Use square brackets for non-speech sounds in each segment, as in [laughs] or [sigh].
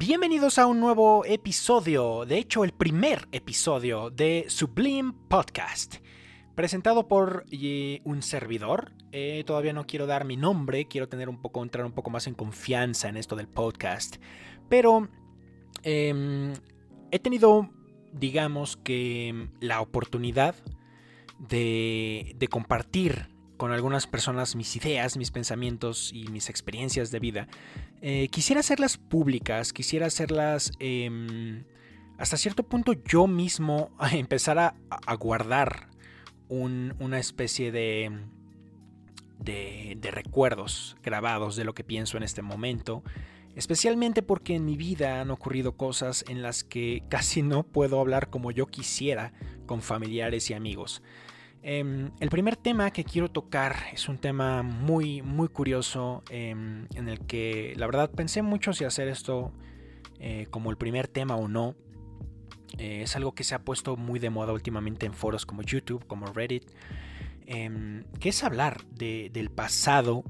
Bienvenidos a un nuevo episodio, de hecho el primer episodio de Sublime Podcast, presentado por eh, un servidor. Eh, todavía no quiero dar mi nombre, quiero tener un poco, entrar un poco más en confianza en esto del podcast, pero em, he tenido, digamos que, la oportunidad de, de compartir con algunas personas mis ideas, mis pensamientos y mis experiencias de vida, eh, quisiera hacerlas públicas, quisiera hacerlas em, hasta cierto punto yo mismo [laughs] empezar a, guardar una especie de, de, de recuerdos grabados de lo que pienso en este momento. Especialmente porque en mi vida han ocurrido cosas en las que [laughs] casi no puedo hablar como yo quisiera con familiares y amigos. Em, el primer tema que quiero tocar es un tema muy, muy curioso em, en el que la verdad pensé mucho si hacer esto eh, como el primer tema o no. Eh, es algo que se ha puesto muy de moda últimamente en foros como YouTube, como Reddit, em, que es hablar del pasado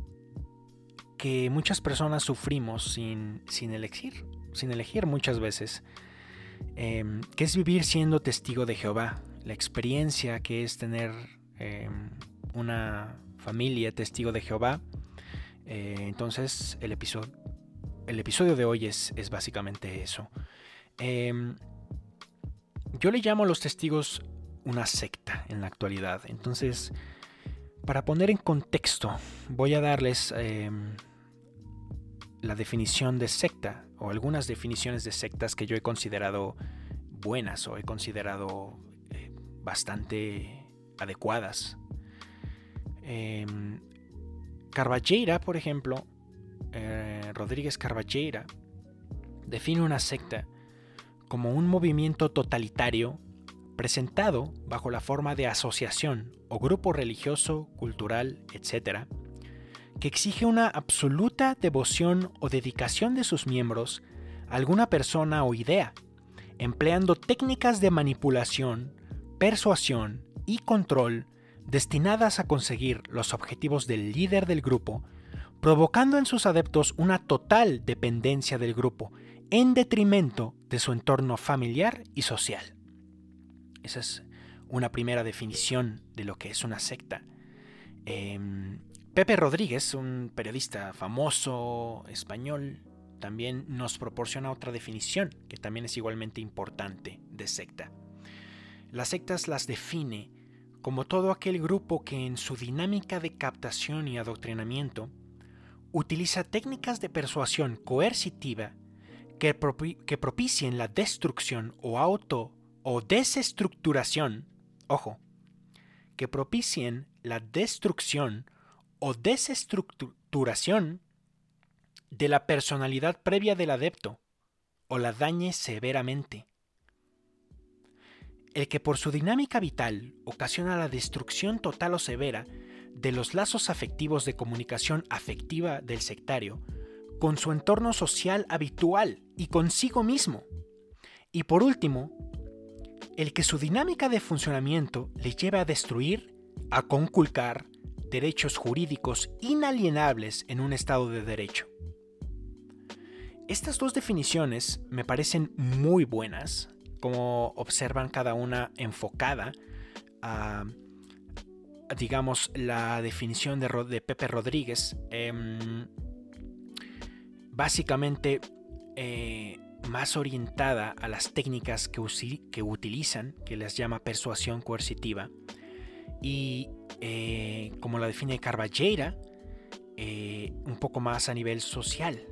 que muchas personas sufrimos sin, sin elegir, sin elegir muchas veces, que es vivir siendo testigo de Jehová, la experiencia que es tener em, una familia testigo de Jehová. Eh, entonces el episodio, el episodio de hoy es, es básicamente eso. Em, yo le llamo a los testigos una secta en la actualidad. Entonces, para poner en contexto, voy a darles em, la definición de secta o algunas definiciones de sectas que yo he considerado buenas o he considerado bastante adecuadas. Eh, Carballeira, por ejemplo, eh, Rodríguez Carballeira, define una secta como un movimiento totalitario presentado bajo la forma de asociación o grupo religioso, cultural, etc., que exige una absoluta devoción o dedicación de sus miembros a alguna persona o idea, empleando técnicas de manipulación persuasión y control destinadas a conseguir los objetivos del líder del grupo, provocando en sus adeptos una total dependencia del grupo en detrimento de su entorno familiar y social. Esa es una primera definición de lo que es una secta. Em, Pepe Rodríguez, un periodista famoso español, también nos proporciona otra definición que también es igualmente importante de secta. Las sectas las define como todo aquel grupo que en su dinámica de captación y adoctrinamiento utiliza técnicas de persuasión coercitiva que, propicien la destrucción o auto o desestructuración, ojo, que propicien la destrucción o desestructuración de la personalidad previa del adepto o la dañe severamente el que por su dinámica vital ocasiona la destrucción total o severa de los lazos afectivos de comunicación afectiva del sectario con su entorno social habitual y consigo mismo. Y por último, el que su dinámica de funcionamiento le lleve a destruir, a conculcar derechos jurídicos inalienables en un Estado de Derecho. Estas dos definiciones me parecen muy buenas como observan cada una enfocada a, digamos, la definición de, Pepe Rodríguez. Em, básicamente eh, más orientada a las técnicas que, que, utilizan, que les llama persuasión coercitiva, y eh, como la define Carballeira, eh, un poco más a nivel social,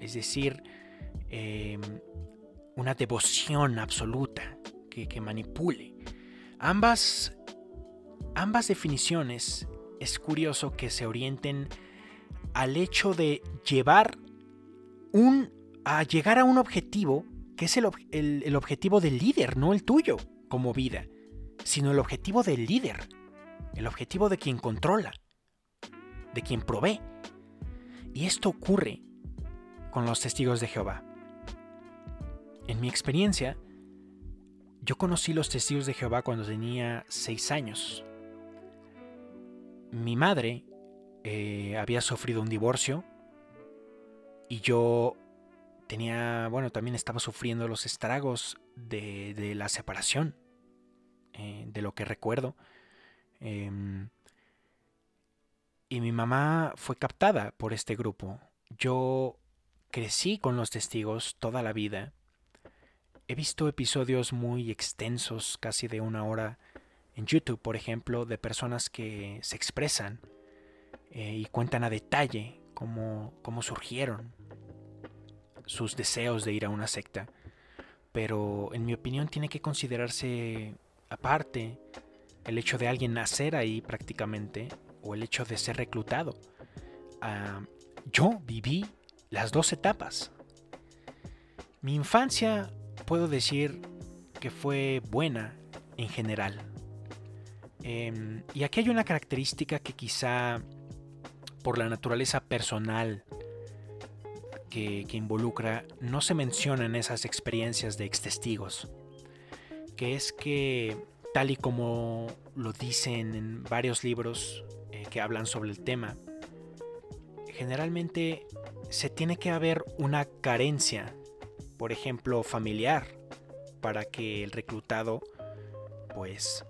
es decir, em, una devoción absoluta que, manipule. Ambas, ambas definiciones es curioso que se orienten al hecho de llevar un a llegar a un objetivo que es el, el, objetivo del líder, no el tuyo como vida, sino el objetivo del líder, el objetivo de quien controla, de quien provee. Y esto ocurre con los testigos de Jehová. En mi experiencia, yo conocí los testigos de Jehová cuando tenía seis años. Mi madre eh, había sufrido un divorcio y yo tenía, bueno, también estaba sufriendo los estragos de, la separación, eh, de lo que recuerdo. Em, y mi mamá fue captada por este grupo. Yo crecí con los testigos toda la vida. He visto episodios muy extensos, casi de una hora, en YouTube, por ejemplo, de personas que se expresan eh, y cuentan a detalle cómo, cómo surgieron sus deseos de ir a una secta. Pero en mi opinión tiene que considerarse aparte el hecho de alguien nacer ahí prácticamente o el hecho de ser reclutado. Ah, yo viví las dos etapas. Mi infancia puedo decir que fue buena en general. Em, y aquí hay una característica que quizá por la naturaleza personal que, involucra no se menciona en esas experiencias de ex testigos, que es que tal y como lo dicen en varios libros eh, que hablan sobre el tema, generalmente se tiene que haber una carencia, por ejemplo, familiar, para que el reclutado pues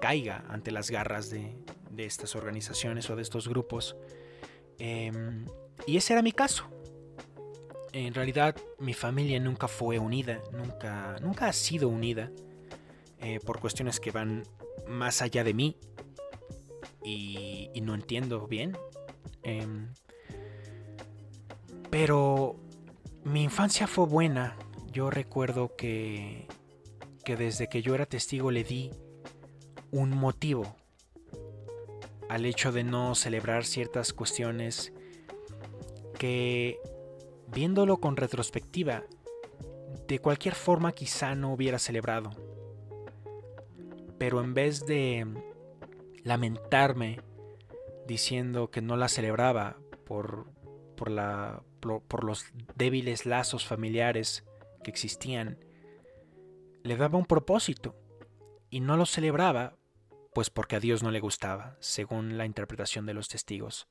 caiga ante las garras de, estas organizaciones o de estos grupos. Em, y ese era mi caso. En realidad mi familia nunca fue unida, nunca, nunca ha sido unida eh, por cuestiones que van más allá de mí y, no entiendo bien. Em, pero mi infancia fue buena. Yo recuerdo que, que desde que yo era testigo le di un motivo al hecho de no celebrar ciertas cuestiones que viéndolo con retrospectiva, de cualquier forma quizá no hubiera celebrado. Pero en vez de lamentarme diciendo que no la celebraba por, por, los débiles lazos familiares que existían, le daba un propósito y no lo celebraba pues porque a Dios no le gustaba, según la interpretación de los testigos.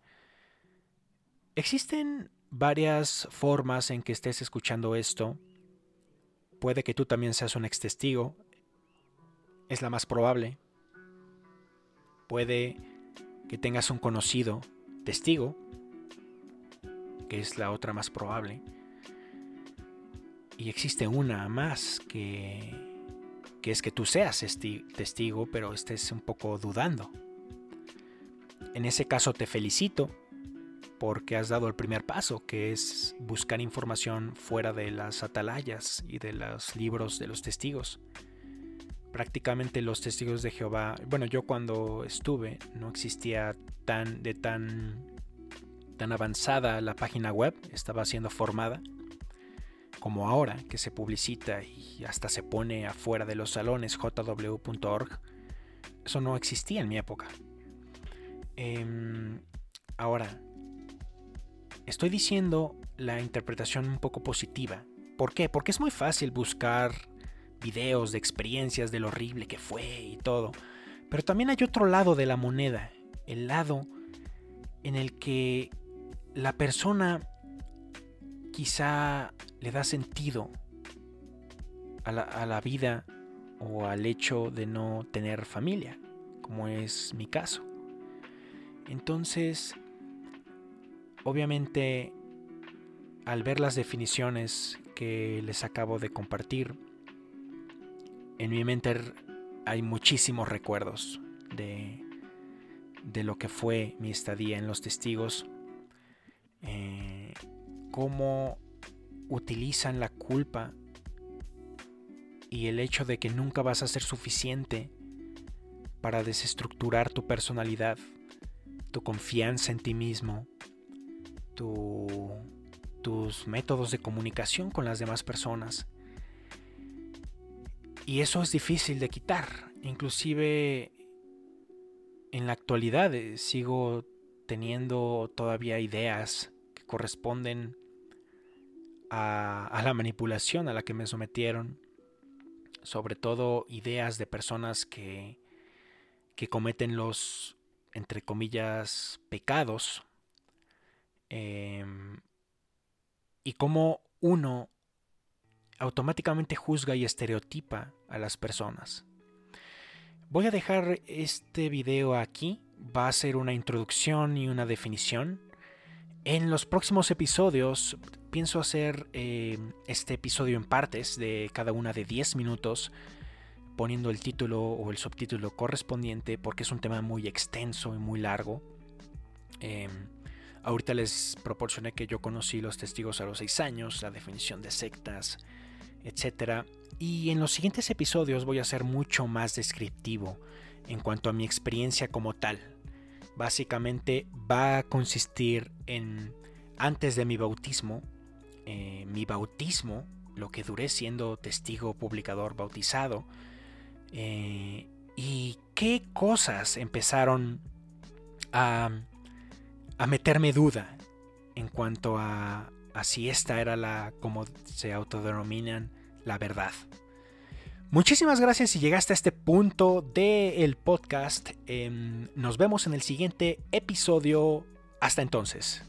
Existen varias formas en que estés escuchando esto. Puede que tú también seas un ex testigo. Es la más probable. Puede que tengas un conocido testigo que es la otra más probable. Y existe una más que, que es que tú seas testigo, pero estés un poco dudando. En ese caso te felicito porque has dado el primer paso, que es buscar información fuera de las atalayas y de los libros de los testigos. Prácticamente los testigos de Jehová, bueno, yo cuando estuve no existía tan de tan tan avanzada la página web, estaba siendo formada, como ahora que se publicita y hasta se pone afuera de los salones jw.org. Eso no existía en mi época. Em, ahora, estoy diciendo la interpretación un poco positiva. ¿Por qué? Porque es muy fácil buscar videos de experiencias de lo horrible que fue y todo. Pero también hay otro lado de la moneda, el lado en el que la persona quizá le da sentido a la, vida o al hecho de no tener familia, como es mi caso. Entonces, obviamente, al ver las definiciones que les acabo de compartir, en mi mente hay muchísimos recuerdos de, de lo que fue mi estadía en los testigos eh, cómo utilizan la culpa y el hecho de que nunca vas a ser suficiente para desestructurar tu personalidad, tu confianza en ti mismo, tus métodos de comunicación con las demás personas. Y eso es difícil de quitar. Inclusive en la actualidad eh, sigo teniendo todavía ideas que corresponden a, la manipulación a la que me sometieron, sobre todo ideas de personas que, que cometen los, entre comillas, pecados, em, y cómo uno automáticamente juzga y estereotipa a las personas. Voy a dejar este video aquí, va a ser una introducción y una definición. En los próximos episodios pienso hacer eh, este episodio en partes de cada una de 10 minutos, poniendo el título o el subtítulo correspondiente porque es un tema muy extenso y muy largo. Em, ahorita les proporcioné que yo conocí los testigos a los 6 años, la definición de sectas, etc. Y en los siguientes episodios voy a ser mucho más descriptivo en cuanto a mi experiencia como tal. Básicamente va a consistir en, antes de mi bautismo, eh, mi bautismo, lo que duré siendo testigo publicador bautizado, eh, y qué cosas empezaron a, a meterme duda en cuanto a, a, si esta era la, como se autodenominan, la verdad. Muchísimas gracias si llegaste a este punto del podcast. Em, nos vemos en el siguiente episodio. Hasta entonces.